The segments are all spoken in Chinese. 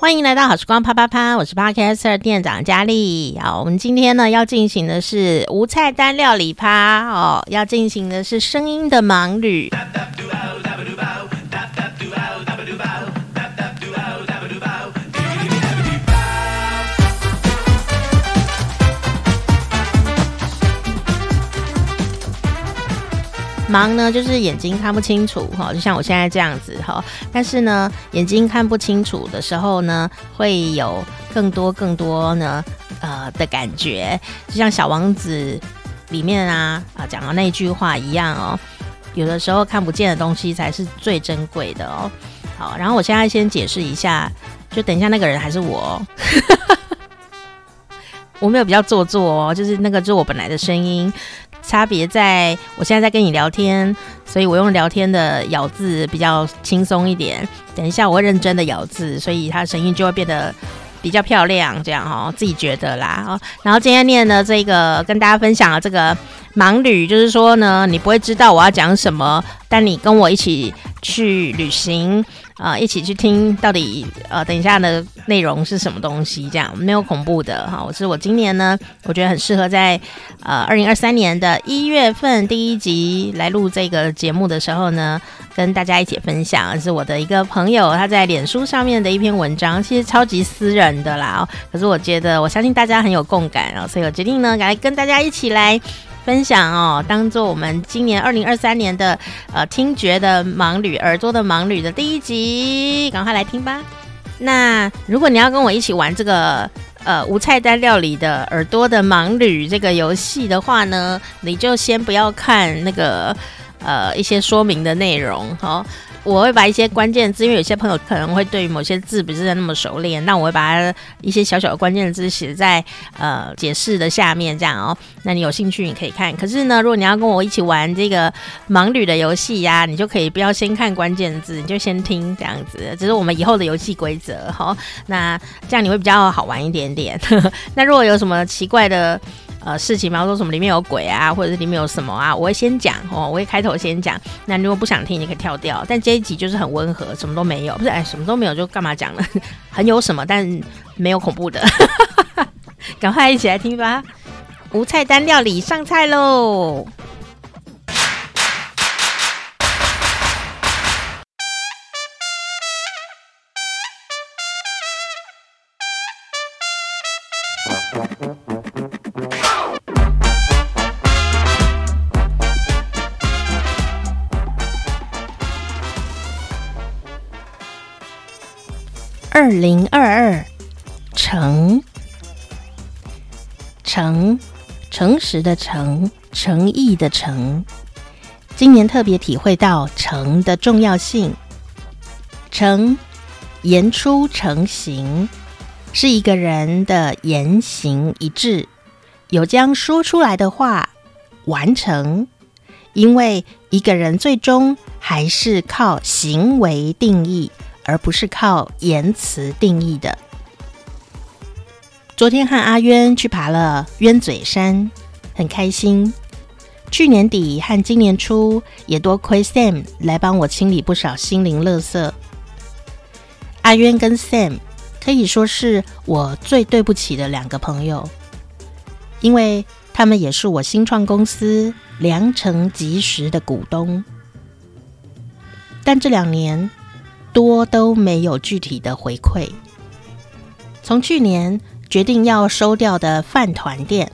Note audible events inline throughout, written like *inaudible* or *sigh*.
欢迎来到好时光啪啪啪，我是 Podcaster 店长佳丽。好，我们今天呢要进行的是无菜单料理趴哦，要进行的是声音的盲旅。盲呢，就是眼睛看不清楚哈，就像我现在这样子哈。但是呢，眼睛看不清楚的时候呢，会有更多更多呢呃的感觉，就像《小王子》里面啊啊讲的那句话一样哦。有的时候看不见的东西才是最珍贵的哦。好，然后我现在先解释一下，就等一下那个人还是我，*laughs* 我没有比较做作哦，就是那个就是我本来的声音。差别在我现在在跟你聊天，所以我用聊天的咬字比较轻松一点。等一下我会认真的咬字，所以它声音就会变得比较漂亮，这样哦，自己觉得啦哦。然后今天念的这个跟大家分享的这个盲旅，就是说呢，你不会知道我要讲什么，但你跟我一起去旅行。啊、一起去听到底呃，等一下的内容是什么东西？这样没有恐怖的哈。我是我今年呢，我觉得很适合在呃二零二三年的一月份第一集来录这个节目的时候呢，跟大家一起分享。是我的一个朋友他在脸书上面的一篇文章，其实超级私人的啦。可是我觉得我相信大家很有共感啊，所以我决定呢，来跟大家一起来。分享哦，当做我们今年二零二三年的呃听觉的盲旅，耳朵的盲旅的第一集，赶快来听吧。那如果你要跟我一起玩这个呃无菜单料理的耳朵的盲旅这个游戏的话呢，你就先不要看那个呃一些说明的内容，好。我会把一些关键字，因为有些朋友可能会对于某些字不是那么熟练，那我会把它一些小小的关键字写在呃解释的下面，这样哦。那你有兴趣你可以看。可是呢，如果你要跟我一起玩这个盲旅的游戏呀，你就可以不要先看关键字，你就先听这样子。这是我们以后的游戏规则哈。那这样你会比较好玩一点点。那如果有什么奇怪的，呃，事情，比方说什么里面有鬼啊，或者是里面有什么啊，我会先讲哦，我会开头先讲。那如果不想听，你可以跳掉。但这一集就是很温和，什么都没有，不是？哎，什么都没有就干嘛讲呢？*laughs* 很有什么，但没有恐怖的。*laughs* 赶快一起来听吧！无菜单料理上菜喽！二零二二，诚诚诚实的诚，诚意的诚。今年特别体会到诚的重要性。诚言出成行，是一个人的言行一致，有将说出来的话完成。因为一个人最终还是靠行为定义。而不是靠言辞定义的。昨天和阿渊去爬了渊嘴山，很开心。去年底和今年初也多亏 Sam 来帮我清理不少心灵垃圾。阿渊跟 Sam 可以说是我最对不起的两个朋友，因为他们也是我新创公司良辰吉时的股东。但这两年，多都没有具体的回馈。从去年决定要收掉的饭团店、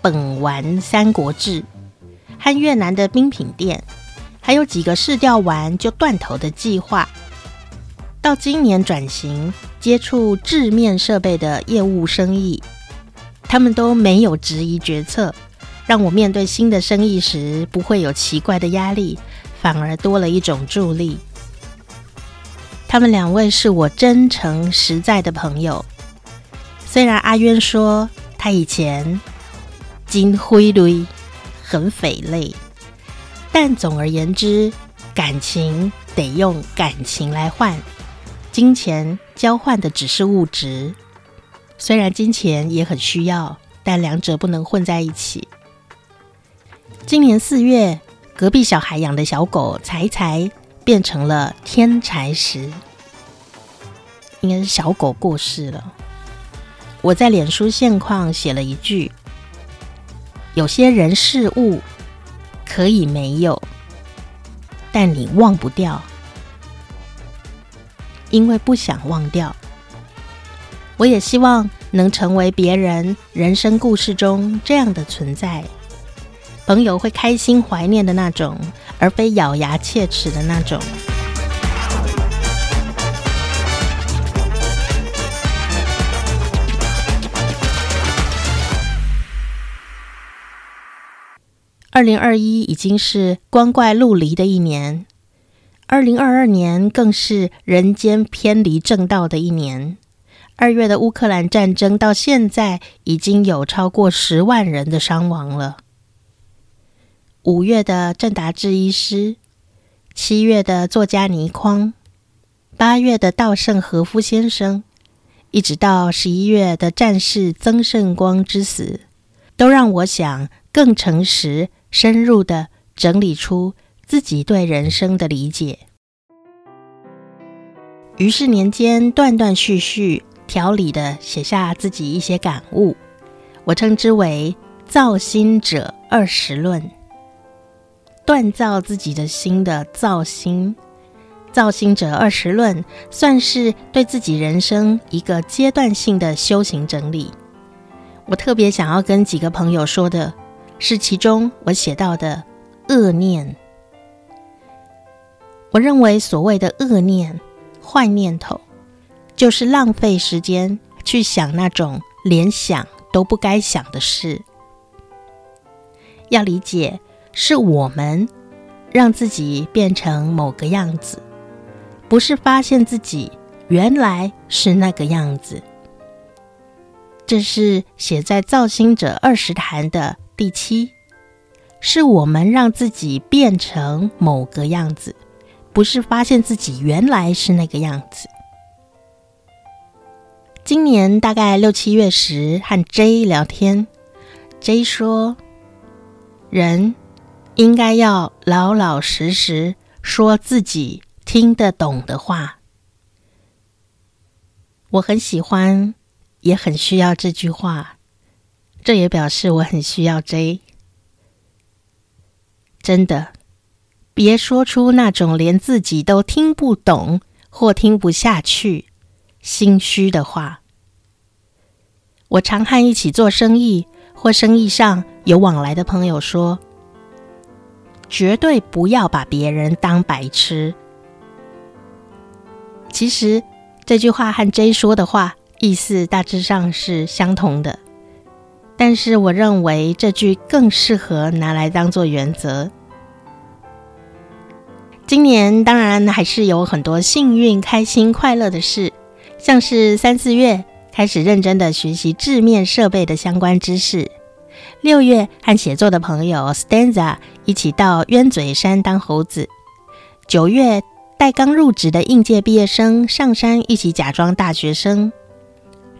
本丸三国志和越南的冰品店，还有几个试掉完就断头的计划，到今年转型接触制面设备的业务生意，他们都没有质疑决策，让我面对新的生意时不会有奇怪的压力，反而多了一种助力。他们两位是我真诚实在的朋友。虽然阿渊说他以前金灰堆很匪类，但总而言之，感情得用感情来换，金钱交换的只是物质。虽然金钱也很需要，但两者不能混在一起。今年四月，隔壁小孩养的小狗柴柴。变成了天才石。应该是小狗过世了。我在脸书现况写了一句：有些人事物可以没有，但你忘不掉，因为不想忘掉。我也希望能成为别人人生故事中这样的存在，朋友会开心怀念的那种，而非咬牙切齿的那种。二零二一已经是光怪陆离的一年，二零二二年更是人间偏离正道的一年。二月的乌克兰战争到现在已经有超过十万人的伤亡了。五月的郑达志医师，七月的作家倪匡，八月的稻盛和夫先生，一直到十一月的战士曾圣光之死，都让我想更诚实、深入地整理出自己对人生的理解。于是年间断断续续。条理的写下自己一些感悟，我称之为“造心者二十论”，锻造自己的心的造心，“造心者二十论”算是对自己人生一个阶段性的修行整理。我特别想要跟几个朋友说的是，其中我写到的恶念。我认为所谓的恶念、坏念头。就是浪费时间去想那种连想都不该想的事。要理解，是我们让自己变成某个样子，不是发现自己原来是那个样子。这是写在《造心者二十谈》的第七，是我们让自己变成某个样子，不是发现自己原来是那个样子。今年大概六七月时，和 J 聊天，J 说：“人应该要老老实实说自己听得懂的话。”我很喜欢，也很需要这句话。这也表示我很需要 J。真的，别说出那种连自己都听不懂或听不下去。心虚的话，我常和一起做生意或生意上有往来的朋友说：绝对不要把别人当白痴。其实这句话和 J 说的话意思大致上是相同的，但是我认为这句更适合拿来当做原则。今年当然还是有很多幸运、开心、快乐的事。像是三四月开始认真的学习制面设备的相关知识，六月和写作的朋友 Stanza 一起到鸢嘴山当猴子，九月带刚入职的应届毕业生上山一起假装大学生，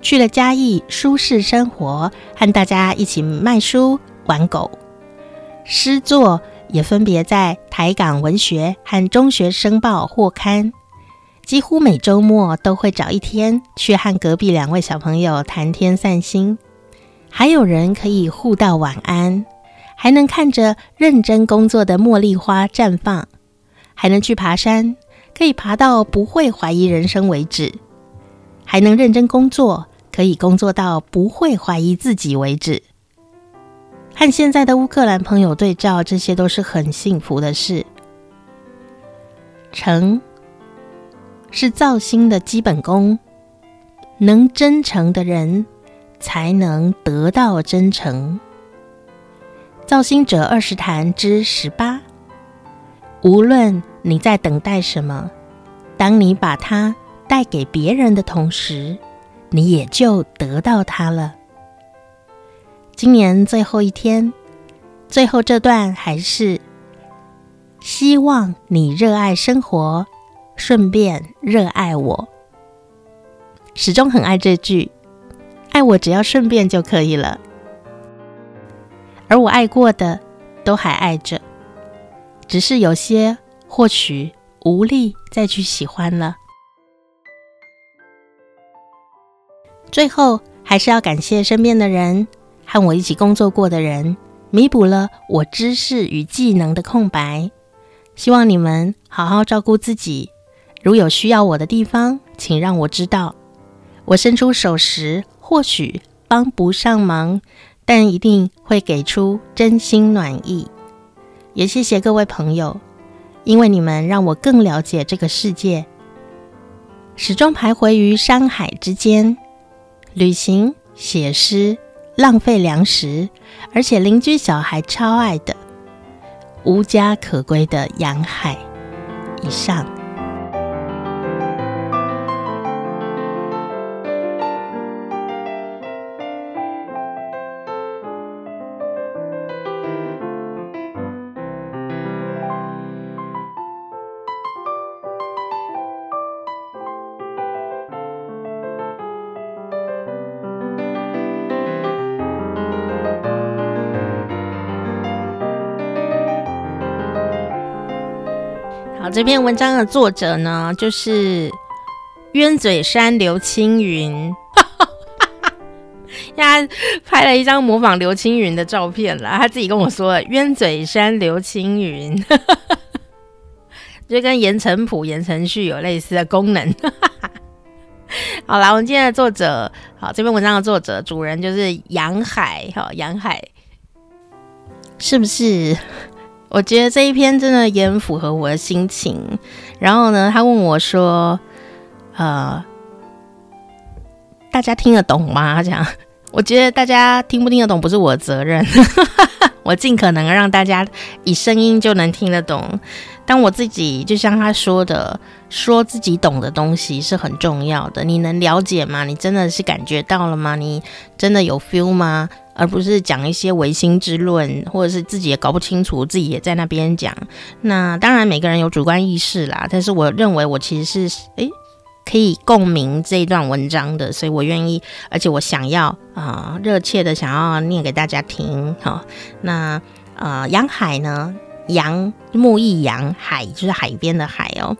去了嘉义舒适生活，和大家一起卖书玩狗，诗作也分别在台港文学和中学生报获刊。几乎每周末都会找一天去和隔壁两位小朋友谈天散心，还有人可以互道晚安，还能看着认真工作的茉莉花绽放，还能去爬山，可以爬到不会怀疑人生为止，还能认真工作，可以工作到不会怀疑自己为止。和现在的乌克兰朋友对照，这些都是很幸福的事。成。是造心的基本功，能真诚的人，才能得到真诚。造心者二十谈之十八，无论你在等待什么，当你把它带给别人的同时，你也就得到它了。今年最后一天，最后这段还是希望你热爱生活。顺便热爱我，始终很爱这句，爱我只要顺便就可以了。而我爱过的都还爱着，只是有些或许无力再去喜欢了。最后，还是要感谢身边的人，和我一起工作过的人，弥补了我知识与技能的空白。希望你们好好照顾自己。如有需要我的地方，请让我知道。我伸出手时，或许帮不上忙，但一定会给出真心暖意。也谢谢各位朋友，因为你们让我更了解这个世界。始终徘徊于山海之间，旅行、写诗、浪费粮食，而且邻居小孩超爱的，无家可归的洋海。以上。这篇文章的作者呢，就是冤嘴山刘青云，*laughs* 他拍了一张模仿刘青云的照片啦。他自己跟我说，冤嘴山刘青云，*laughs* 就跟言承卜、言承旭有类似的功能。*laughs* 好啦，我们今天的作者，好，这篇文章的作者主人就是杨海，哈，杨海，是不是？我觉得这一篇真的也很符合我的心情。然后呢，他问我说：“呃，大家听得懂吗？”这样，我觉得大家听不听得懂不是我的责任，*laughs* 我尽可能让大家以声音就能听得懂。但我自己就像他说的，说自己懂的东西是很重要的。你能了解吗？你真的是感觉到了吗？你真的有 feel 吗？而不是讲一些唯心之论，或者是自己也搞不清楚，自己也在那边讲。那当然，每个人有主观意识啦。但是我认为，我其实是诶、可以共鸣这一段文章的，所以我愿意，而且我想要啊，热、切的想要念给大家听。好，那呃，杨海呢，杨木易洋海就是海边的海哦。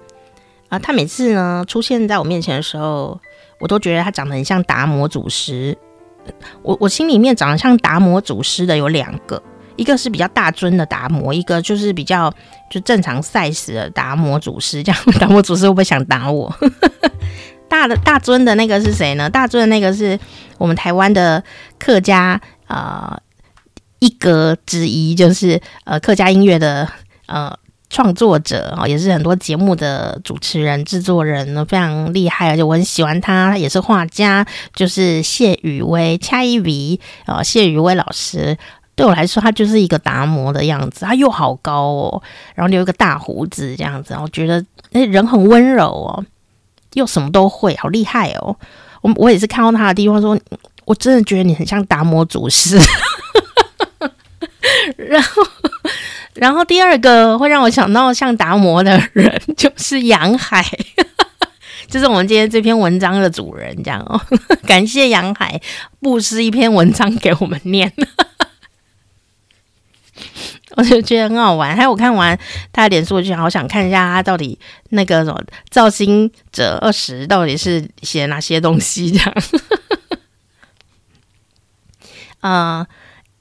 啊、他每次呢出现在我面前的时候，我都觉得他长得很像达摩祖师。我我心里面长得像达摩祖师的有两个，一个是比较大尊的达摩，一个就是比较就正常 size 的达摩祖师。这样 *laughs* 达摩祖师会不会想打我？*laughs* 大的大尊的那个是谁呢？大尊的那个是我们台湾的客家呃一哥之一，就是呃客家音乐的呃。创作者啊，也是很多节目的主持人、制作人呢，非常厉害，而且我很喜欢他。他也是画家，就是谢宇威，恰一比啊，谢宇威老师对我来说，他就是一个达摩的样子。他又好高哦，然后留一个大胡子这样子，我觉得那人很温柔哦，又什么都会，好厉害哦。我我也是看到他的地方说，我真的觉得你很像达摩祖师，然后。然后第二个会让我想到像达摩的人，就是杨海，*laughs* 就是我们今天这篇文章的主人，这样哦。*laughs* 感谢杨海布施一篇文章给我们念，*laughs* 我就觉得很好玩。还有我看完他的脸书，我就好想看一下他到底那个什么造星者二十到底是写哪些东西这样。啊、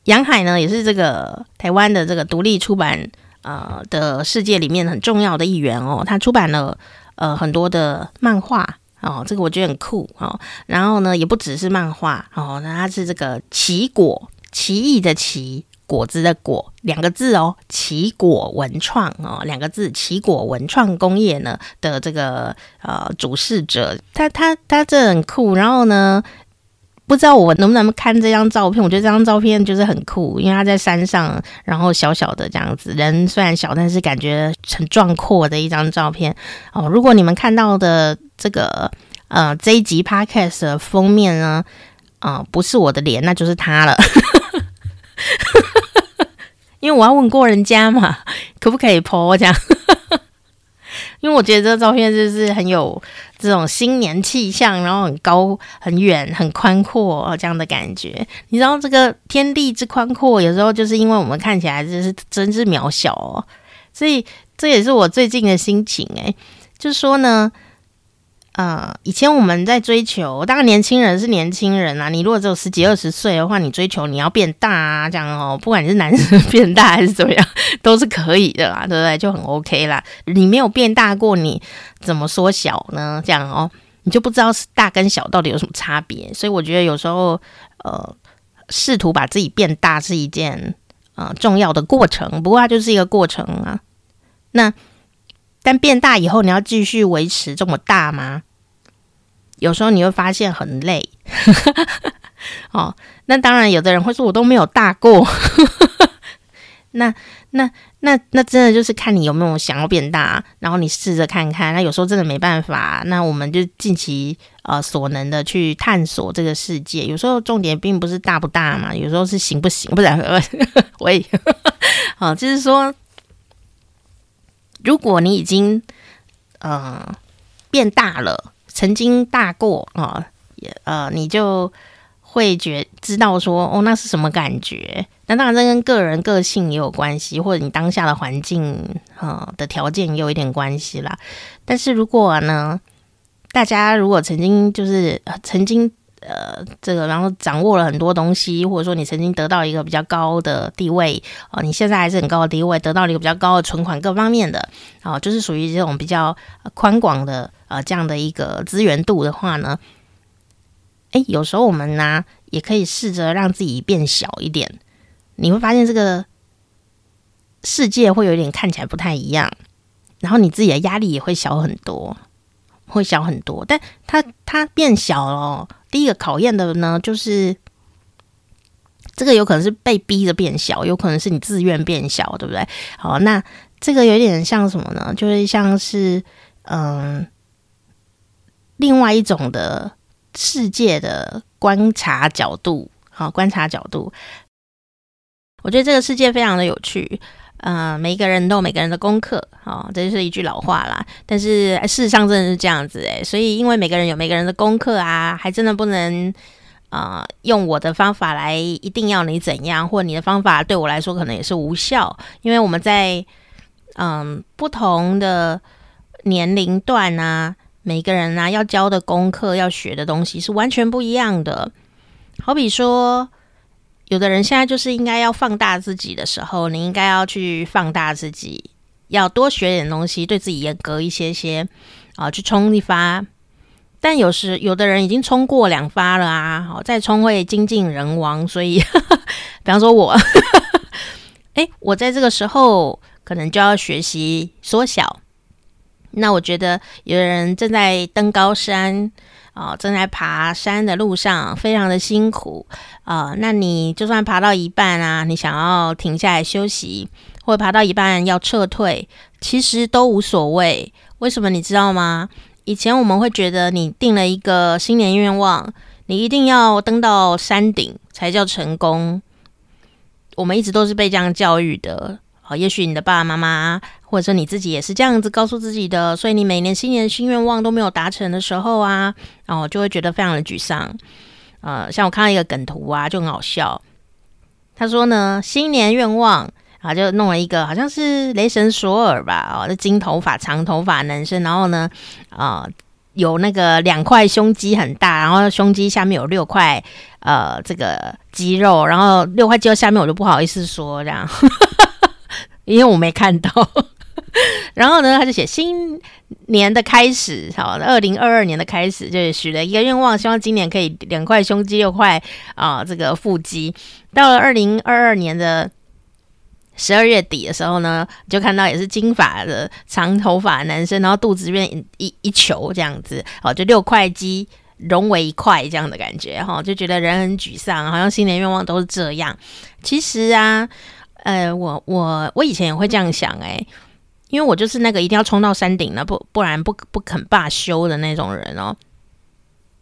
杨海呢，也是这个台湾的这个独立出版呃的世界里面很重要的一员哦。他出版了呃很多的漫画哦，这个我觉得很酷哦。然后呢，也不只是漫画哦，那他是这个奇果，奇异的奇，果子的果，两个字哦，奇果文创哦，两个字，奇果文创工业呢的这个呃主事者，他他他这很酷。然后呢，不知道我能不能看这张照片？我觉得这张照片就是很酷，因为他在山上，然后小小的这样子，人虽然小，但是感觉很壮阔的一张照片哦。如果你们看到的这个呃这一集 Podcast 的封面呢，啊、不是我的脸，那就是他了，*laughs* 因为我要问过人家嘛，可不可以 po 这样？因为我觉得这个照片就是很有这种新年气象，然后很高、很远、很宽阔这样的感觉。你知道这个天地之宽阔，有时候就是因为我们看起来就是真是渺小哦。所以这也是我最近的心情诶，就说呢，呃，以前我们在追求，当然年轻人是年轻人啊。你如果只有十几二十岁的话，你追求你要变大啊，这样哦，不管你是男生变大还是怎么样，都是可以的啦，对不对？就很 OK 啦。*laughs* 你没有变大过，你怎么缩小呢？这样哦，你就不知道是大跟小到底有什么差别。所以我觉得有时候，呃，试图把自己变大是一件呃重要的过程，不过它就是一个过程啊。那但变大以后，你要继续维持这么大吗？有时候你会发现很累，*laughs* 哦，那当然，有的人会说我都没有大过，*laughs* 那那那那真的就是看你有没有想要变大，然后你试着看看。那有时候真的没办法，那我们就尽其呃所能的去探索这个世界。有时候重点并不是大不大嘛，有时候是行不行，不是？*laughs* 我也，好，就是说，如果你已经呃变大了。曾经大过啊，也呃，你就会觉知道说，哦，那是什么感觉？那当然，这跟个人个性也有关系，或者你当下的环境啊的条件也有一点关系啦。但是如果呢，大家如果曾经就是曾经。呃，这个然后掌握了很多东西，或者说你曾经得到一个比较高的地位哦，你现在还是很高的地位，得到了一个比较高的存款，各方面的哦，就是属于这种比较宽广的呃这样的一个资源度的话呢，诶，有时候我们呢也可以试着让自己变小一点，你会发现这个世界会有点看起来不太一样，然后你自己的压力也会小很多，会小很多，但它它变小了。第一个考验的呢，就是这个有可能是被逼着变小，有可能是你自愿变小，对不对？好，那这个有点像什么呢？就是像是嗯，另外一种的世界的观察角度，好，观察角度。我觉得这个世界非常的有趣。呃，每一个人都有每个人的功课，哦，这就是一句老话啦。但是事实上真的是这样子诶，所以因为每个人有每个人的功课啊，还真的不能啊、用我的方法来一定要你怎样，或你的方法对我来说可能也是无效，因为我们在嗯、不同的年龄段啊，每个人啊要教的功课要学的东西是完全不一样的。好比说。有的人现在就是应该要放大自己的时候，你应该要去放大自己，要多学点东西，对自己严格一些些啊，去冲一发。但有时有的人已经冲过两发了啊，好，再冲会精尽人亡。所以，*laughs* 比方说我，哎，我在这个时候可能就要学习缩小。那我觉得有的人正在登高山。哦，正在爬山的路上，非常的辛苦啊、那你就算爬到一半啊，你想要停下来休息，或爬到一半要撤退，其实都无所谓。为什么你知道吗？以前我们会觉得，你定了一个新年愿望，你一定要登到山顶才叫成功。我们一直都是被这样教育的。好，也许你的爸爸妈妈，或者说你自己也是这样子告诉自己的，所以你每年新年新愿望都没有达成的时候啊，然后就会觉得非常的沮丧。呃，像我看到一个梗图啊，就很好笑。他说呢，新年愿望啊，就弄了一个好像是雷神索尔吧，哦，那金头发、长头发男生，然后呢，啊、有那个两块胸肌很大，然后胸肌下面有六块呃这个肌肉，然后六块肌肉下面我就不好意思说这样。*laughs* 因为我没看到，*laughs* 然后呢，他就写新年的开始，好，二零二二年的开始，就是许了一个愿望，希望今年可以两块胸肌，六块啊，这个腹肌。到了二零二二年的十二月底的时候呢，就看到也是金发的长头发男生，然后肚子这边一一球这样子，哦，就六块肌融为一块这样的感觉，哈，就觉得人很沮丧，好像新年愿望都是这样。其实啊。呃，我我我以前也会这样想哎，因为我就是那个一定要冲到山顶了，不不然不不肯罢休的那种人哦。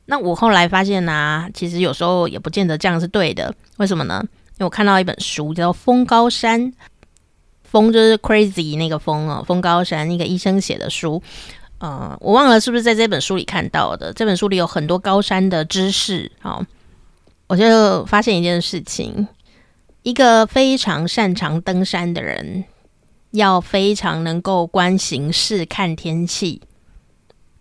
那我后来发现呢、其实有时候也不见得这样是对的。为什么呢？因为我看到一本书叫《疯高山》，风就是 crazy 那个风哦，疯高山一个医生写的书。呃，我忘了是不是在这本书里看到的。这本书里有很多高山的知识。好，我就发现一件事情。一个非常擅长登山的人，要非常能够观形势、看天气、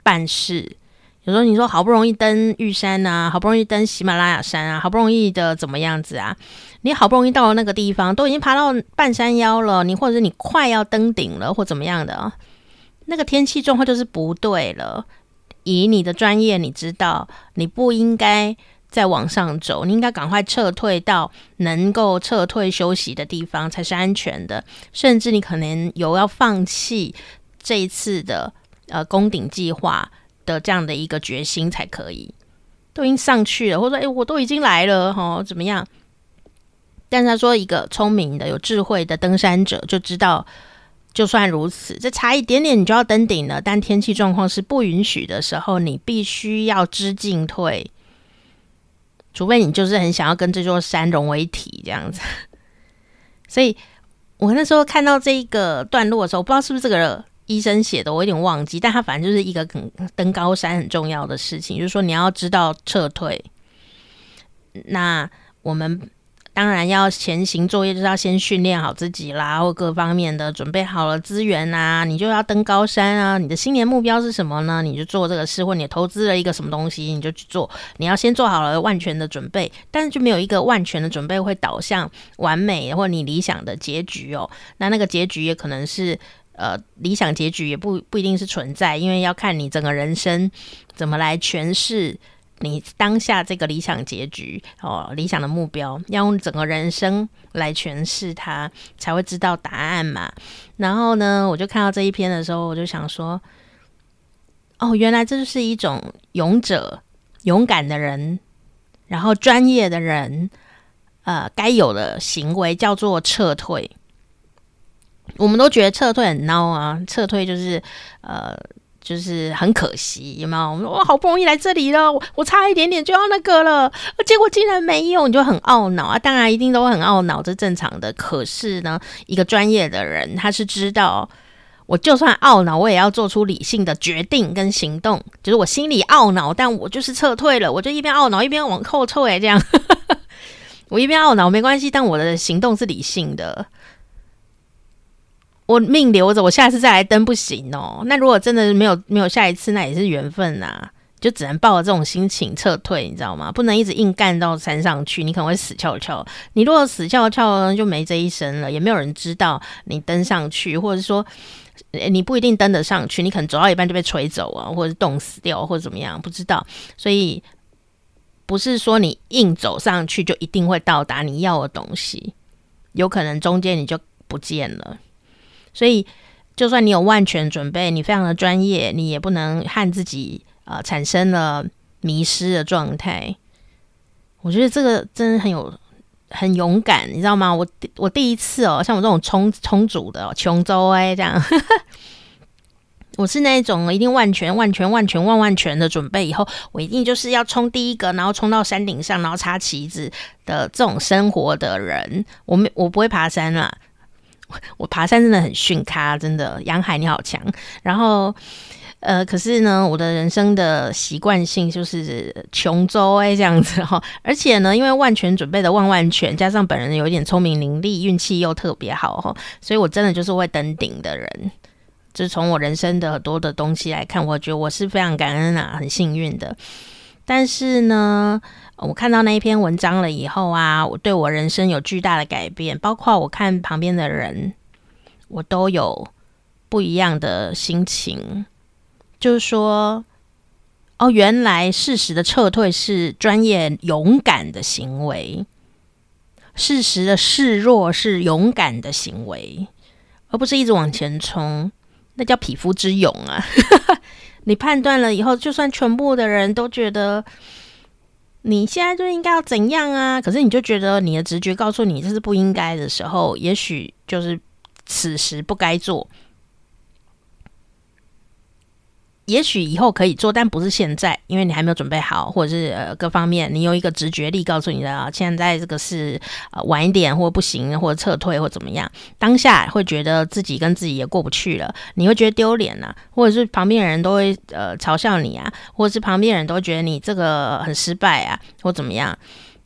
办事，有时候你说好不容易登玉山啊，好不容易登喜马拉雅山啊，好不容易的怎么样子啊？你好不容易到了那个地方，都已经爬到半山腰了，你或者是你快要登顶了，或怎么样的？那个天气状况就是不对了。以你的专业，你知道你不应该再往上走，你应该赶快撤退到能够撤退休息的地方才是安全的。甚至你可能有要放弃这一次的呃攻顶计划的这样的一个决心才可以。都已经上去了，或者说诶，我都已经来了哈，怎么样？但是他说，一个聪明的、有智慧的登山者就知道。就算如此，这差一点点你就要登顶了，但天气状况是不允许的时候，你必须要知进退，除非你就是很想要跟这座山融为一体这样子。*laughs* 所以我那时候看到这一个段落的时候，我不知道是不是这个医生写的，我有点忘记，但他反正就是一个很登高山很重要的事情，就是说你要知道撤退。那我们。当然要前行作业，就是要先训练好自己啦，或各方面的准备好了资源啊，你就要登高山啊。你的新年目标是什么呢？你就做这个事，或你投资了一个什么东西，你就去做。你要先做好了万全的准备，但是就没有一个万全的准备会导向完美或你理想的结局哦。那那个结局也可能是呃理想结局，也不不一定是存在，因为要看你整个人生怎么来诠释。你当下这个理想结局哦，理想的目标，要用整个人生来诠释它，才会知道答案嘛。然后呢，我就看到这一篇的时候，我就想说，哦，原来这就是一种勇者、勇敢的人，然后专业的人，呃，该有的行为叫做撤退。我们都觉得撤退很孬啊，撤退就是呃。就是很可惜，有没有？我好不容易来这里了，我我差一点点就要那个了，结果竟然没有，你就很懊恼啊！当然一定都会很懊恼，这正常的。可是呢，一个专业的人他是知道，我就算懊恼，我也要做出理性的决定跟行动。就是我心里懊恼，但我就是撤退了，我就一边懊恼一边往后退，这样。*laughs* 我一边懊恼没关系，但我的行动是理性的。我命留着，我下次再来登不行哦。那如果真的没有没有下一次，那也是缘分呐、啊，就只能抱着这种心情撤退，你知道吗？不能一直硬干到山上去，你可能会死翘翘。你如果死翘翘，就没这一生了，也没有人知道你登上去，或者说你不一定登得上去，你可能走到一半就被吹走啊，或者是冻死掉，或者怎么样，不知道。所以不是说你硬走上去就一定会到达你要的东西，有可能中间你就不见了。所以，就算你有万全准备，你非常的专业，你也不能和自己呃产生了迷失的状态。我觉得这个真的很有很勇敢，你知道吗？我我第一次哦，像我这种充充足的琼州哎这样，*laughs* 我是那种一定万全万全万全万万全的准备，以后我一定就是要冲第一个，然后冲到山顶上，然后插旗子的这种生活的人。我没我不会爬山啦。我爬山真的很逊咖，真的，杨海你好强。然后，呃，可是呢，我的人生的习惯性就是穷州哎这样子哈。而且呢，因为万全准备的万万全，加上本人有一点聪明伶俐，运气又特别好哈，所以我真的就是会登顶的人。就从我人生的很多的东西来看，我觉得我是非常感恩啊，很幸运的。但是呢。我看到那一篇文章了以后啊，我对我人生有巨大的改变，包括我看旁边的人，我都有不一样的心情。就是说，哦，原来适时的撤退是专业勇敢的行为，适时的示弱是勇敢的行为，而不是一直往前冲，那叫匹夫之勇啊！*laughs* 你判断了以后，就算全部的人都觉得。你现在就应该要怎样啊？可是你就觉得你的直觉告诉你这是不应该的时候，也许就是此时不该做。也许以后可以做，但不是现在，因为你还没有准备好，或者是呃各方面，你有一个直觉力告诉你的啊，现在这个是呃晚一点，或不行，或撤退，或怎么样。当下会觉得自己跟自己也过不去了，你会觉得丢脸呐，或者是旁边的人都会呃嘲笑你啊，或者是旁边人都觉得你这个很失败啊，或怎么样。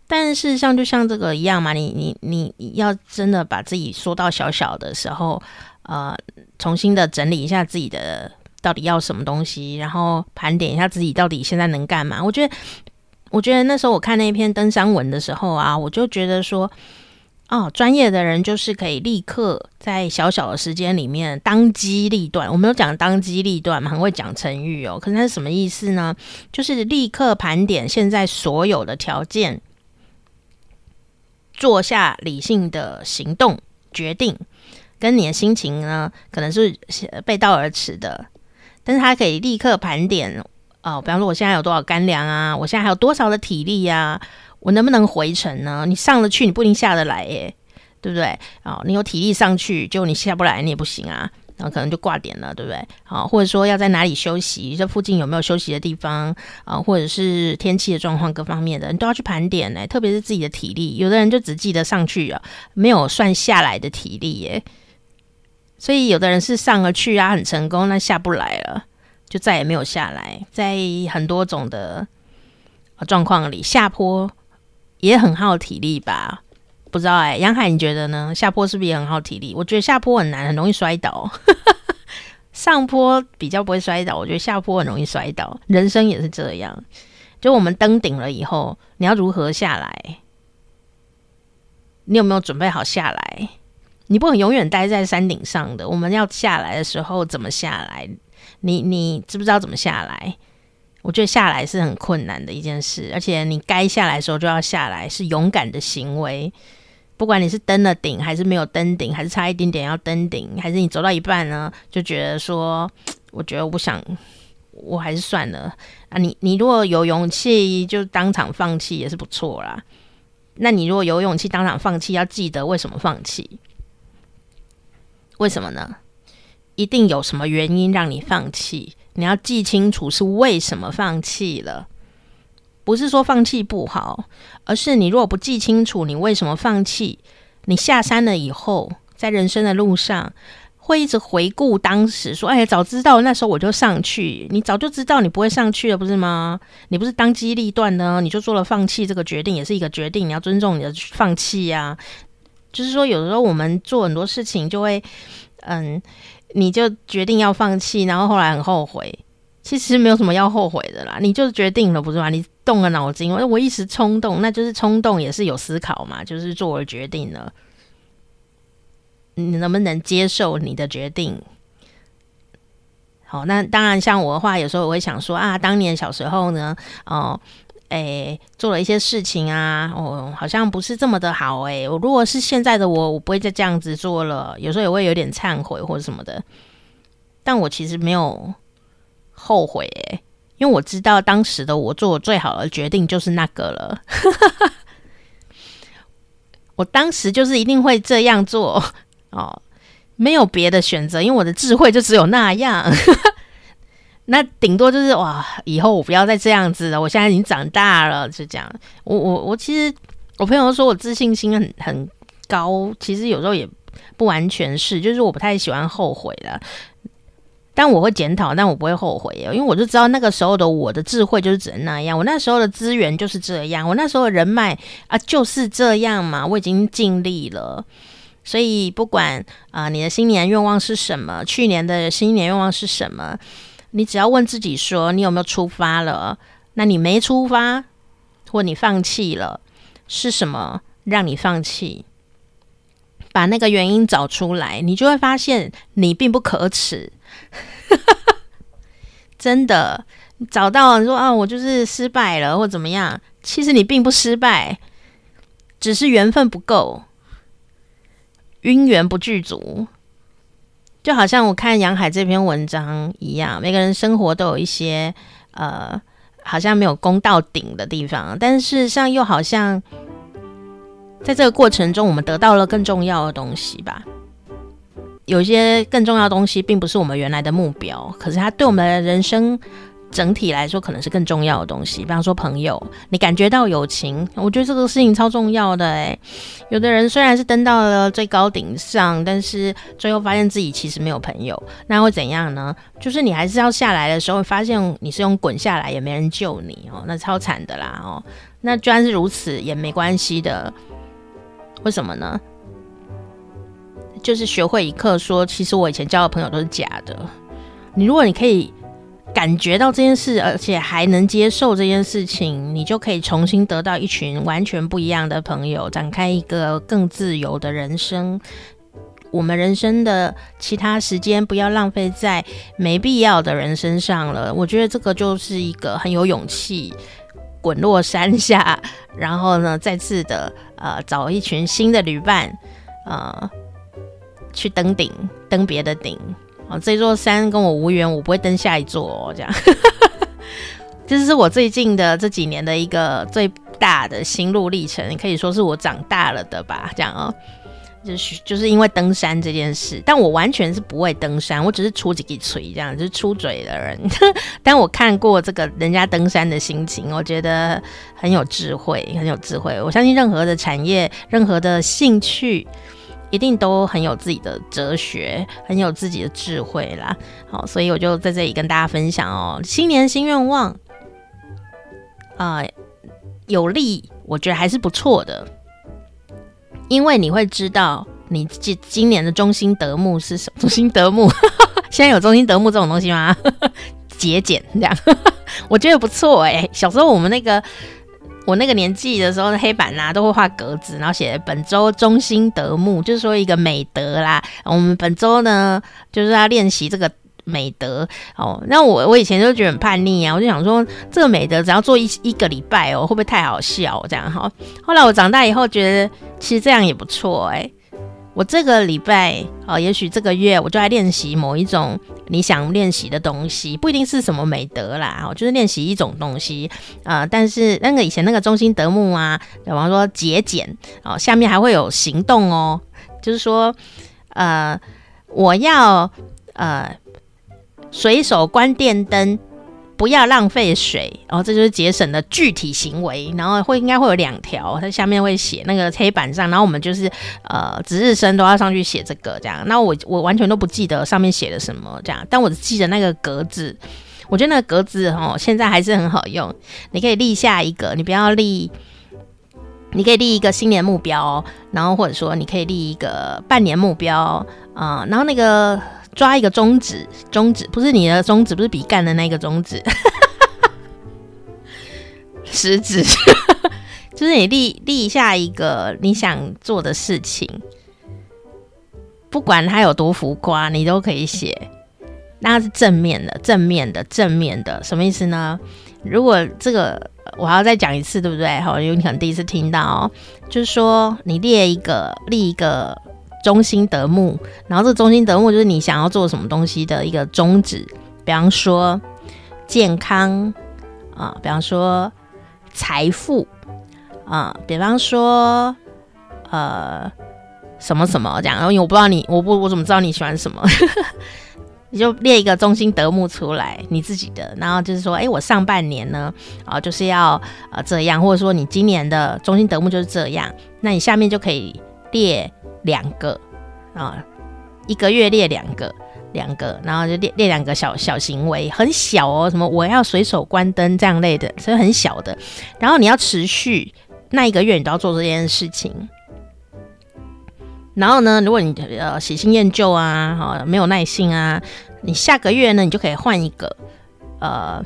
但事实上，就像这个一样嘛，你你你要真的把自己缩到小小的时候，呃，重新的整理一下自己的。到底要什么东西，然后盘点一下自己到底现在能干嘛。我觉得，我觉得那时候我看那篇登山文的时候啊，我就觉得说。哦，专业的人就是可以立刻在小小的时间里面当机立断。我们有讲当机立断嘛，很会讲成语哦。可是那是什么意思呢？就是立刻盘点现在所有的条件，做下理性的行动决定，跟你的心情呢，可能是背道而驰的。但是它可以立刻盘点哦，比方说我现在有多少干粮啊，我现在还有多少的体力呀、啊。我能不能回程呢？你上得去，你不一定下得来耶，对不对？哦，你有体力上去，就你下不来，你也不行啊，然后可能就挂点了，对不对？好，或者说要在哪里休息，这附近有没有休息的地方啊？或者是天气的状况各方面的，你都要去盘点呢。特别是自己的体力，有的人就只记得上去啊，没有算下来的体力耶。所以有的人是上了去啊，很成功，那下不来了，就再也没有下来。在很多种的状况里，下坡。也很耗体力吧？不知道哎、杨海，你觉得呢？下坡是不是也很耗体力？我觉得下坡很难，很容易摔倒。*laughs* 上坡比较不会摔倒，我觉得下坡很容易摔倒。人生也是这样，就我们登顶了以后，你要如何下来？你有没有准备好下来？你不能永远待在山顶上的。我们要下来的时候怎么下来？你你知不知道怎么下来？我觉得下来是很困难的一件事，而且你该下来的时候就要下来，是勇敢的行为。不管你是登了顶，还是没有登顶，还是差一点点要登顶，还是你走到一半呢，就觉得说，我觉得我不想，我还是算了啊。你你如果有勇气，就当场放弃也是不错啦。那你如果有勇气当场放弃，要记得为什么放弃？为什么呢？一定有什么原因让你放弃。你要记清楚是为什么放弃了，不是说放弃不好，而是你如果不记清楚你为什么放弃，你下山了以后，在人生的路上会一直回顾当时，说：“哎呀，早知道那时候我就上去。”你早就知道你不会上去了，不是吗？你不是当机立断呢？你就做了放弃这个决定，也是一个决定。你要尊重你的放弃呀。就是说，有的时候我们做很多事情就会，嗯。你就决定要放弃，然后后来很后悔。其实没有什么要后悔的啦，你就是决定了，不是吗？你动了脑筋，我一时冲动，那就是冲动，也是有思考嘛，就是做了决定了。你能不能接受你的决定？好，那当然，像我的话，有时候我会想说啊，当年小时候呢，哦。诶、做了一些事情啊，哦，好像不是这么的好诶、我如果是现在的我，我不会再这样子做了。有时候也会有点忏悔或者什么的，但我其实没有后悔诶、欸，因为我知道当时的我做最好的决定就是那个了。*laughs* 我当时就是一定会这样做哦，没有别的选择，因为我的智慧就只有那样。那顶多就是哇，以后我不要再这样子了。我现在已经长大了，就这样。我我我其实我朋友说我自信心很很高，其实有时候也不完全是，就是我不太喜欢后悔的。但我会检讨，但我不会后悔，因为我就知道那个时候的我的智慧就是只能那样，我那时候的资源就是这样，我那时候的人脉啊就是这样嘛，我已经尽力了。所以不管啊、你的新年愿望是什么，去年的新年愿望是什么。你只要问自己说，你有没有出发了？那你没出发，或你放弃了，是什么让你放弃？把那个原因找出来，你就会发现你并不可耻。*laughs* 真的，找到，你说啊，我就是失败了，或怎么样？其实你并不失败，只是缘分不够，因缘不具足。就好像我看杨海这篇文章一样，每个人生活都有一些呃，好像没有攻到顶的地方，但是事实上又好像在这个过程中，我们得到了更重要的东西吧。有些更重要的东西，并不是我们原来的目标，可是它对我们的人生。整体来说，可能是更重要的东西。比方说，朋友，你感觉到友情，我觉得这个事情超重要的。诶，有的人虽然是登到了最高顶上，但是最后发现自己其实没有朋友，那会怎样呢？就是你还是要下来的时候，发现你是用滚下来，也没人救你哦，那超惨的啦哦。那居然是如此，也没关系的。为什么呢？就是学会一课，说其实我以前交的朋友都是假的。你如果你可以感觉到这件事，而且还能接受这件事情，你就可以重新得到一群完全不一样的朋友，展开一个更自由的人生。我们人生的其他时间不要浪费在没必要的人身上了。我觉得这个就是一个很有勇气，滚落山下，然后呢，再次的呃找一群新的旅伴，呃，去登顶，登别的顶。哦，这座山跟我无缘，我不会登下一座哦。这样，*laughs* 这是我最近的这几年的一个最大的心路历程，可以说是我长大了的吧。这样哦。就是就是因为登山这件事，但我完全是不会登山，我只是出几个锤这样，就是出嘴的人。*laughs* 但我看过这个人家登山的心情，我觉得很有智慧，很有智慧。我相信任何的产业，任何的兴趣，一定都很有自己的哲学，很有自己的智慧啦。好，所以我就在这里跟大家分享哦，新年新愿望啊，有利，我觉得还是不错的。因为你会知道，你今今年的中心德目是什么？中心德目，*laughs* 现在有中心德目这种东西吗？*laughs* 节俭这样，*laughs* 我觉得不错哎。小时候我们那个我那个年纪的时候，黑板啊都会画格子，然后写本周中心德目，就是说一个美德啦。我们本周呢就是要练习这个。美德哦，那我我以前就觉得很叛逆啊，我就想说这个美德只要做一一个礼拜哦，会不会太好笑这样哈？后来我长大以后觉得其实这样也不错哎、我这个礼拜哦，也许这个月我就来练习某一种你想练习的东西，不一定是什么美德啦，哦，就是练习一种东西啊、呃。但是那个以前那个中心德目啊，比方说节俭哦，下面还会有行动哦，就是说呃，我要呃。随手关电灯，不要浪费水，然后这就是节省的具体行为。然后会应该会有两条，它下面会写那个黑板上，然后我们就是呃值日生都要上去写这个这样。那我我完全都不记得上面写的什么这样，但我只记得那个格子。我觉得那个格子哦，现在还是很好用。你可以立下一个，你不要立，你可以立一个新年目标，然后或者说你可以立一个半年目标啊、然后那个。抓一个中指，中指不是你的中指，不是比干的那个中指，*laughs* 食指，*laughs* 就是你立立下一个你想做的事情，不管它有多浮夸，你都可以写。那是正面的，正面的，正面的，什么意思呢？如果这个我还要再讲一次，对不对？好，因为你可能第一次听到，就是说你列一个，立一个。中心德目，然后这中心德目就是你想要做什么东西的一个宗旨，比方说健康啊，比方说财富啊，比方说呃什么什么这样，因为我不知道你，我不我怎么知道你喜欢什么？*laughs* 你就列一个中心德目出来，你自己的，然后就是说，哎，我上半年呢啊就是要呃这样，或者说你今年的中心德目就是这样，那你下面就可以列。两个啊，一个月列两个，两个，然后就列列两个小小行为，很小哦，什么我要随手关灯这样类的，所以很小的。然后你要持续那一个月，你都要做这件事情。然后呢，如果你呃喜新厌旧啊，哈，没有耐心啊，你下个月呢，你就可以换一个呃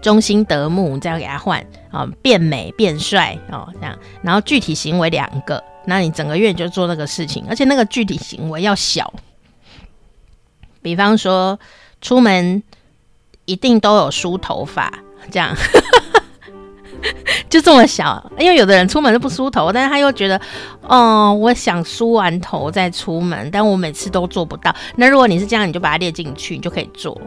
中心德目，这样给他换啊，变美变帅哦，这样。然后具体行为两个。那你整个月就做那个事情，而且那个具体行为要小，比方说出门一定都有梳头发，这样 *laughs* 就这么小。因为有的人出门都不梳头，但是他又觉得，哦，我想梳完头再出门，但我每次都做不到。那如果你是这样，你就把它列进去，你就可以做。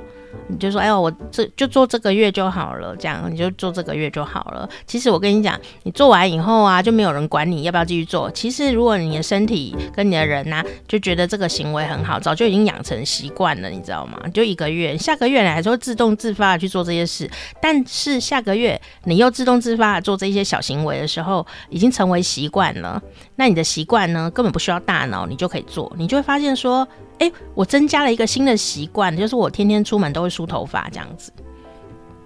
你就说，哎呦，我这就做这个月就好了，这样你就做这个月就好了。其实我跟你讲，你做完以后啊，就没有人管你要不要继续做。其实如果你的身体跟你的人呐、就觉得这个行为很好，早就已经养成习惯了，你知道吗？就一个月，下个月来说自动自发的去做这些事，但是下个月你又自动自发的做这些小行为的时候，已经成为习惯了。那你的习惯呢，根本不需要大脑，你就可以做，你就会发现说。哎，我增加了一个新的习惯，就是我天天出门都会梳头发，这样子，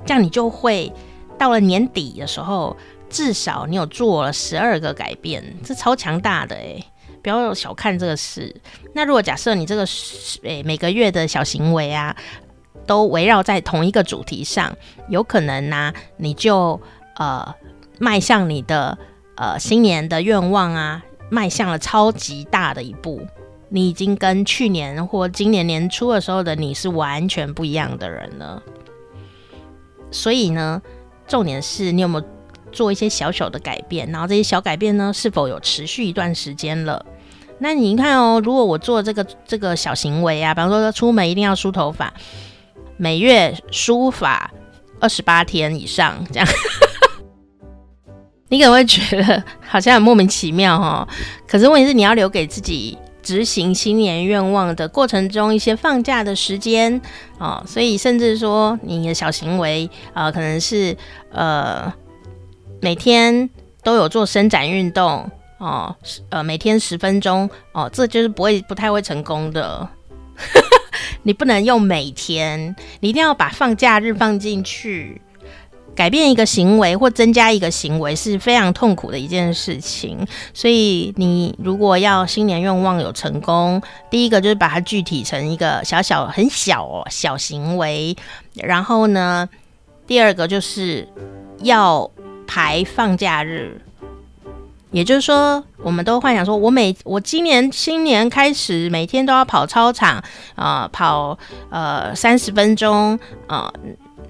这样你就会到了年底的时候，至少你有做了十二个改变，这超强大的哎！不要小看这个事。那如果假设你这个诶每个月的小行为啊，都围绕在同一个主题上，有可能呢、你就呃迈向你的呃新年的愿望啊，迈向了超级大的一步。你已经跟去年或今年年初的时候的你是完全不一样的人了。所以呢，重点是你有没有做一些小小的改变，然后这些小改变呢，是否有持续一段时间了？那你看哦，如果我做这个这个小行为啊，比方说出门一定要梳头发，每月梳发二十八天以上，这样，*laughs* 你可能会觉得好像很莫名其妙哦。可是问题是，你要留给自己执行新年愿望的过程中一些放假的时间哦。所以甚至说你的小行为啊、可能是呃每天都有做伸展运动。哦，呃，每天十分钟哦，这就是不会不太会成功的。*laughs* 你不能用每天，你一定要把放假日放进去。改变一个行为或增加一个行为是非常痛苦的一件事情。所以，你如果要新年愿望有成功，第一个就是把它具体成一个小小很小小行为。然后呢，第二个就是要排放假日。也就是说，我们都幻想说，我每我今年新年开始每天都要跑操场啊、呃，跑呃三十分钟啊、呃，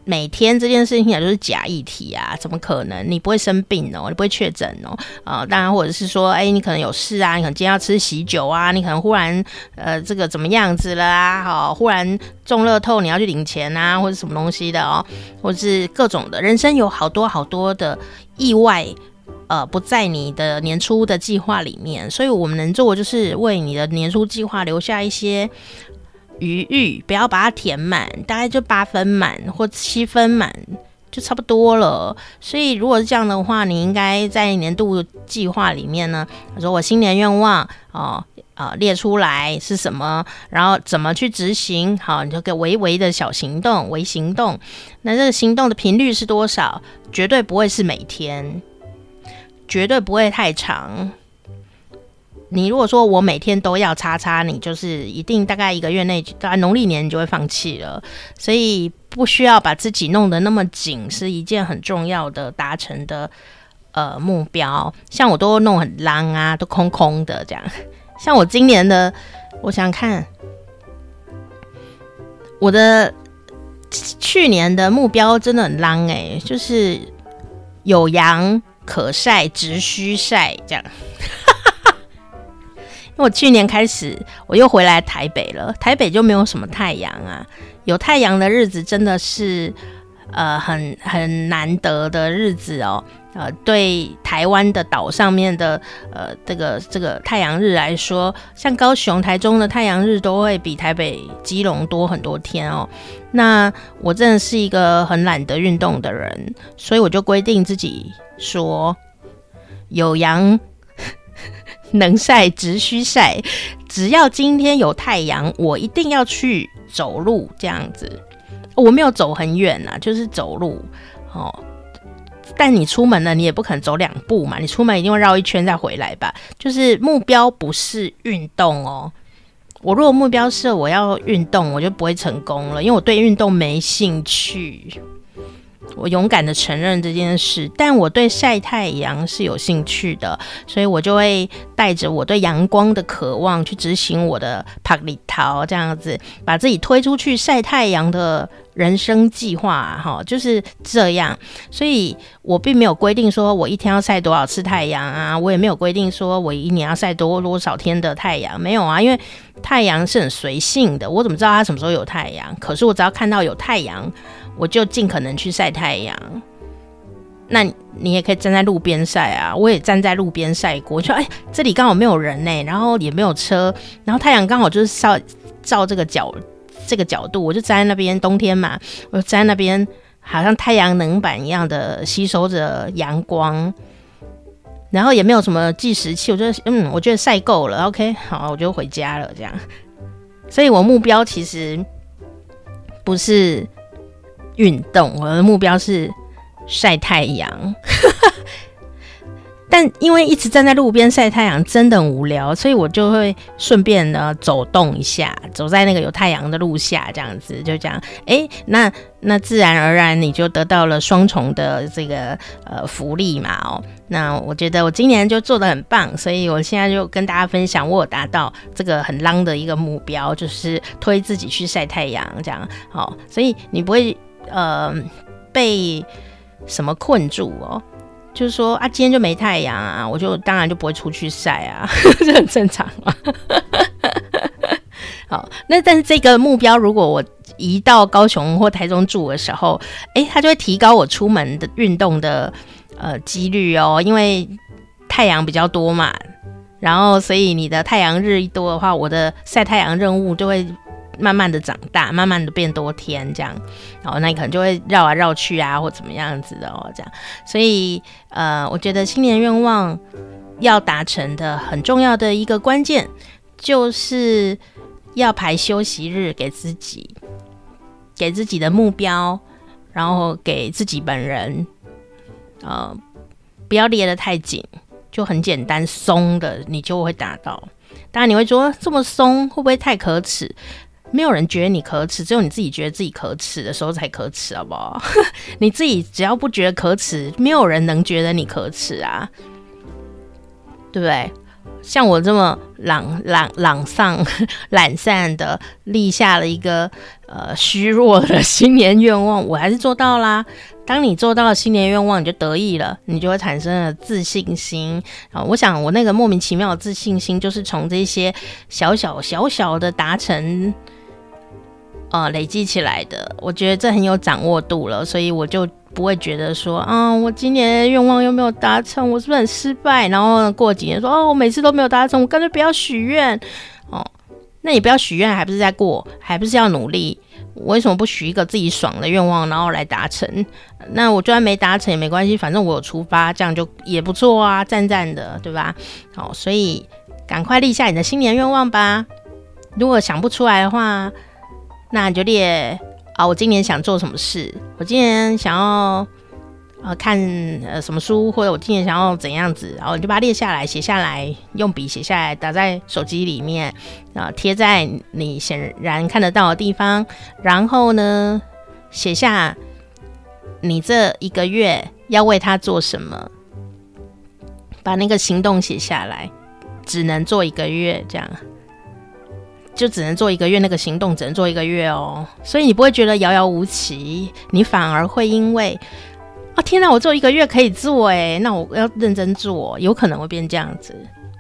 每天这件事情啊就是假议题啊，怎么可能？你不会生病哦，你不会确诊哦啊、呃，当然或者是说，哎，你可能有事啊，你可能今天要吃喜酒啊，你可能忽然呃这个怎么样子了啊？好，忽然中乐透你要去领钱啊，或者什么东西的哦，或者是各种的，人生有好多好多的意外。呃，不在你的年初的计划里面，所以我们能做的就是为你的年初计划留下一些余裕，不要把它填满，大概就八分满或七分满就差不多了。所以如果是这样的话，你应该在年度计划里面呢，说我新年愿望哦，啊、列出来是什么，然后怎么去执行，好，你就给微微的小行动，微行动。那这个行动的频率是多少？绝对不会是每天。绝对不会太长。你如果说我每天都要叉叉，你就是一定大概一个月内，大概农历年你就会放弃了。所以不需要把自己弄得那么紧，是一件很重要的达成的呃目标。像我都弄很浪啊，都空空的这样。像我今年的，我想看，我的去年的目标真的很浪哎，就是有阳。可晒，直须晒，这样。因为我去年开始，我又回来台北了。台北就没有什么太阳啊，有太阳的日子真的是呃很很难得的日子哦。呃，对台湾的岛上面的呃这个这个太阳日来说，像高雄、台中的太阳日都会比台北、基隆多很多天哦。那我真的是一个很懒得运动的人，所以我就规定自己说，有阳能晒，只需晒。只要今天有太阳，我一定要去走路这样子。我没有走很远啊，就是走路哦。但你出门了，你也不可能走两步嘛，你出门一定会绕一圈再回来吧。就是目标不是运动哦。我如果目标是我要运动，我就不会成功了，因为我对运动没兴趣。我勇敢的承认这件事，但我对晒太阳是有兴趣的，所以我就会带着我对阳光的渴望去执行我的帕里桃这样子，把自己推出去晒太阳的人生计划，哈，就是这样。所以我并没有规定说我一天要晒多少次太阳啊，我也没有规定说我一年要晒多多少天的太阳，没有啊，因为太阳是很随性的，我怎么知道它什么时候有太阳？可是我只要看到有太阳。我就尽可能去晒太阳，那你也可以站在路边晒啊。我也站在路边晒过，就哎，这里刚好没有人呢，然后也没有车，然后太阳刚好就是照照这个角这个角度，我就站在那边。冬天嘛，我就站在那边，好像太阳能板一样的吸收着阳光，然后也没有什么计时器，我觉得嗯，我觉得晒够了，OK，好，我就回家了这样。所以我目标其实不是。运动，我的目标是晒太阳。*laughs* 但因为一直站在路边晒太阳真的很无聊，所以我就会顺便呢走动一下，走在那个有太阳的路下，这样子就这样，哎、那那自然而然你就得到了双重的这个呃福利嘛哦。那我觉得我今年就做得很棒，所以我现在就跟大家分享，我有达到这个很浪的一个目标，就是推自己去晒太阳，这样好、哦，所以你不会呃被什么困住哦。就是说啊，今天就没太阳啊，我就当然就不会出去晒啊，*laughs* 这很正常嘛。*laughs* 好，那但是这个目标，如果我移到高雄或台中住的时候，哎、它就会提高我出门的运动的呃几率哦，因为太阳比较多嘛，然后所以你的太阳日一多的话，我的晒太阳任务就会。慢慢的长大，慢慢的变多天这样，然后那你可能就会绕啊绕去啊，或怎么样子的哦，这样。所以呃，我觉得新年愿望要达成的很重要的一个关键，就是要排休息日给自己，给自己的目标，然后给自己本人，呃，不要列得太紧，就很简单松的，你就会达到。当然你会说这么松会不会太可耻？没有人觉得你可耻，只有你自己觉得自己可耻的时候才可耻，好不好？*laughs* 你自己只要不觉得可耻，没有人能觉得你可耻啊，对不对？像我这么懒懒 *laughs* 懒散懒散的立下了一个呃虚弱的新年愿望，我还是做到啦。当你做到了新年愿望，你就得意了，你就会产生了自信心啊。我想我那个莫名其妙的自信心，就是从这些小小小小的达成。呃，累积起来的，我觉得这很有掌握度了，所以我就不会觉得说，啊，我今年愿望又没有达成，我是不是很失败？然后过几年说，哦，我每次都没有达成，我干脆不要许愿。哦，那你不要许愿，还不是在过，还不是要努力？我为什么不许一个自己爽的愿望，然后来达成？那我就算没达成也没关系，反正我有出发，这样就也不错啊，赞赞的，对吧？好，所以赶快立下你的新年愿望吧。如果想不出来的话，那你就列啊，我今年想做什么事？我今年想要呃看呃什么书，或者我今年想要怎样子？然后你就把它列下来，写下来，用笔写下来，打在手机里面啊，贴在你显然看得到的地方。然后呢，写下你这一个月要为他做什么，把那个行动写下来，只能做一个月这样。就只能做一个月，那个行动只能做一个月哦，所以你不会觉得遥遥无期，你反而会因为，啊天哪，我做一个月可以做诶，那我要认真做，有可能会变这样子。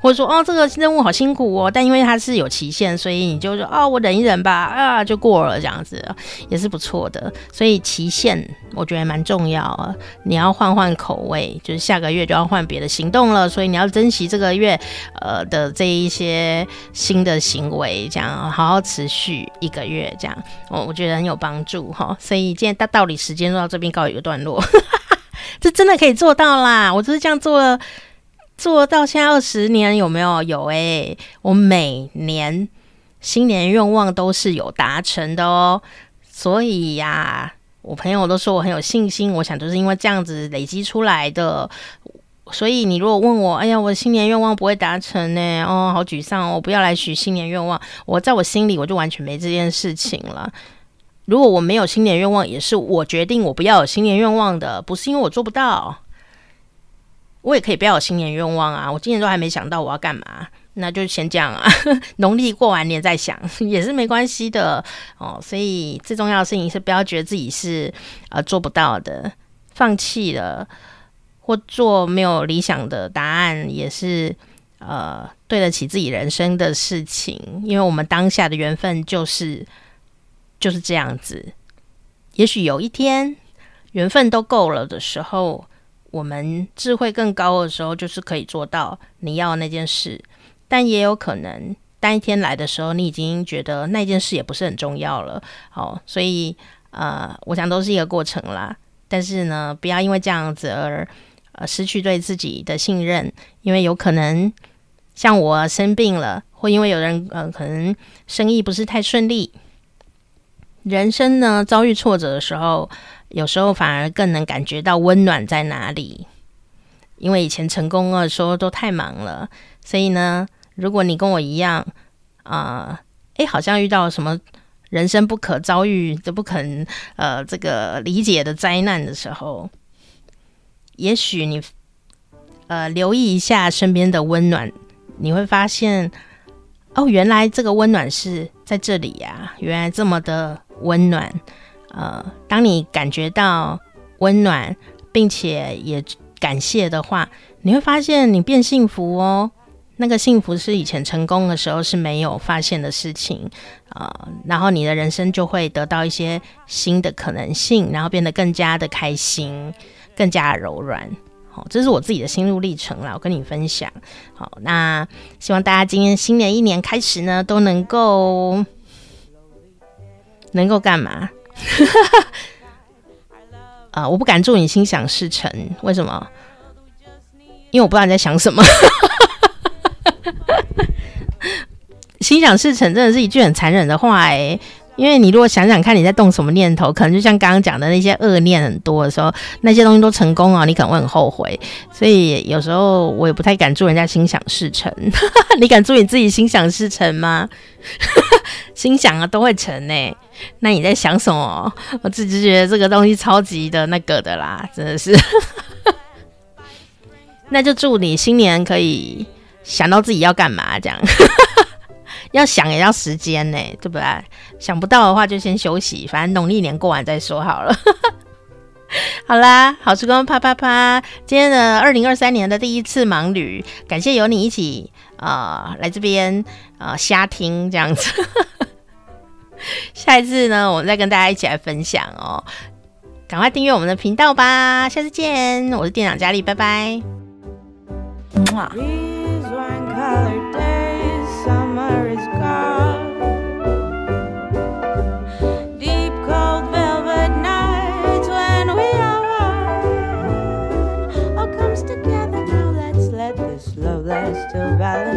或者说哦，这个任务好辛苦哦，但因为它是有期限，所以你就说哦，我忍一忍吧，啊，就过了这样子，也是不错的。所以期限我觉得蛮重要啊，你要换换口味，就是下个月就要换别的行动了，所以你要珍惜这个月呃的这一些新的行为，这样好好持续一个月，这样我我觉得很有帮助哈。所以今天大道理时间就到这边告一个段落，*laughs* 这真的可以做到啦，我就是这样做了。做到现在二十年有没有？有诶、我每年新年愿望都是有达成的哦。所以呀、我朋友都说我很有信心。我想就是因为这样子累积出来的。所以你如果问我，哎呀，我的新年愿望不会达成呢？哦，好沮丧哦！不要来许新年愿望。我在我心里我就完全没这件事情了。如果我没有新年愿望，也是我决定我不要有新年愿望的，不是因为我做不到。我也可以不要有新年愿望啊！我今年都还没想到我要干嘛，那就先这样啊。*laughs* 农历过完年再想 *laughs* 也是没关系的哦。所以最重要的事情是不要觉得自己是呃做不到的，放弃了或做没有理想的答案也是呃对得起自己人生的事情。因为我们当下的缘分就是就是这样子。也许有一天缘分都够了的时候。我们智慧更高的时候，就是可以做到你要的那件事，但也有可能当一天来的时候，你已经觉得那件事也不是很重要了。好，所以呃，我想都是一个过程啦。但是呢，不要因为这样子而呃失去对自己的信任，因为有可能像我生病了，或因为有人呃可能生意不是太顺利，人生呢遭遇挫折的时候。有时候反而更能感觉到温暖在哪里，因为以前成功的时候都太忙了，所以呢，如果你跟我一样，啊、呃，诶，好像遇到什么人生不可遭遇、都不可能呃这个理解的灾难的时候，也许你呃留意一下身边的温暖，你会发现，哦，原来这个温暖是在这里呀、原来这么的温暖。呃，当你感觉到温暖，并且也感谢的话，你会发现你变幸福哦。那个幸福是以前成功的时候是没有发现的事情啊，呃，然后你的人生就会得到一些新的可能性，然后变得更加的开心，更加柔软。好，这是我自己的心路历程啦，我跟你分享。好，那希望大家今天新的一年开始呢，都能够能够干嘛？*laughs* 啊、我不敢祝你心想事成，为什么？因为我不知道你在想什么。*laughs* 心想事成真的是一句很残忍的话哎、因为你如果想想看你在动什么念头，可能就像刚刚讲的那些恶念很多的时候，那些东西都成功了，你可能会很后悔。所以有时候我也不太敢祝人家心想事成。*laughs* 你敢祝你自己心想事成吗？心想啊都会成呢、那你在想什么？我自己觉得这个东西超级的那个的啦，真的是。*laughs* 那就祝你新年可以想到自己要干嘛，这样。*laughs* 要想也要时间呢，对不对？想不到的话就先休息，反正农历年过完再说好了。*laughs* 好啦，好时光啪啪啪，今天的二零二三年的第一次盲旅，感谢有你一起、呃、来这边啊、呃、瞎听这样子。*laughs* 下一次呢，我们再跟大家一起来分享哦。赶快订阅我们的频道吧，下次见，我是店长佳丽，拜拜。